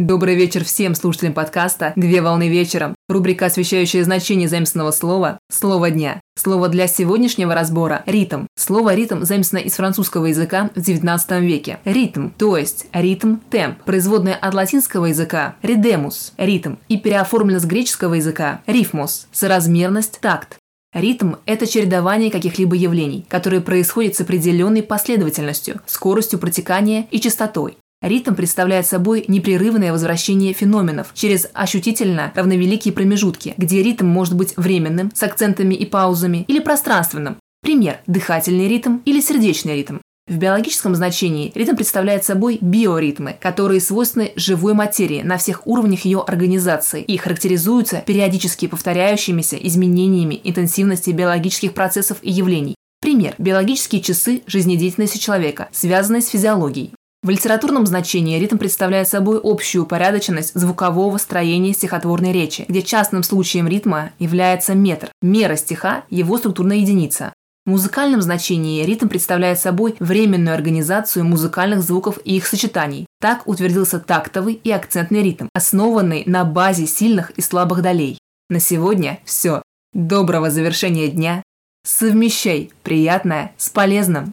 Добрый вечер всем слушателям подкаста «Две волны вечером». Рубрика, освещающая значение заимственного слова «Слово дня». Слово для сегодняшнего разбора – ритм. Слово ритм заимствовано из французского языка в XIX веке. Ритм, то есть ритм, темп, производное от латинского языка ридемус – ритм, и переоформлено с греческого языка рифмос – соразмерность, такт. Ритм – это чередование каких-либо явлений, которые происходят с определенной последовательностью, скоростью протекания и частотой. Ритм представляет собой непрерывное возвращение феноменов через ощутительно равновеликие промежутки, где ритм может быть временным, с акцентами и паузами, или пространственным. Пример – дыхательный ритм или сердечный ритм. В биологическом значении ритм представляет собой биоритмы, которые свойственны живой материи на всех уровнях ее организации и характеризуются периодически повторяющимися изменениями интенсивности биологических процессов и явлений. Пример – биологические часы жизнедеятельности человека, связанные с физиологией. В литературном значении ритм представляет собой общую упорядоченность звукового строения стихотворной речи, где частным случаем ритма является метр, мера стиха – его структурная единица. В музыкальном значении ритм представляет собой временную организацию музыкальных звуков и их сочетаний. Так утвердился тактовый и акцентный ритм, основанный на базе сильных и слабых долей. На сегодня все. Доброго завершения дня. Совмещай приятное с полезным.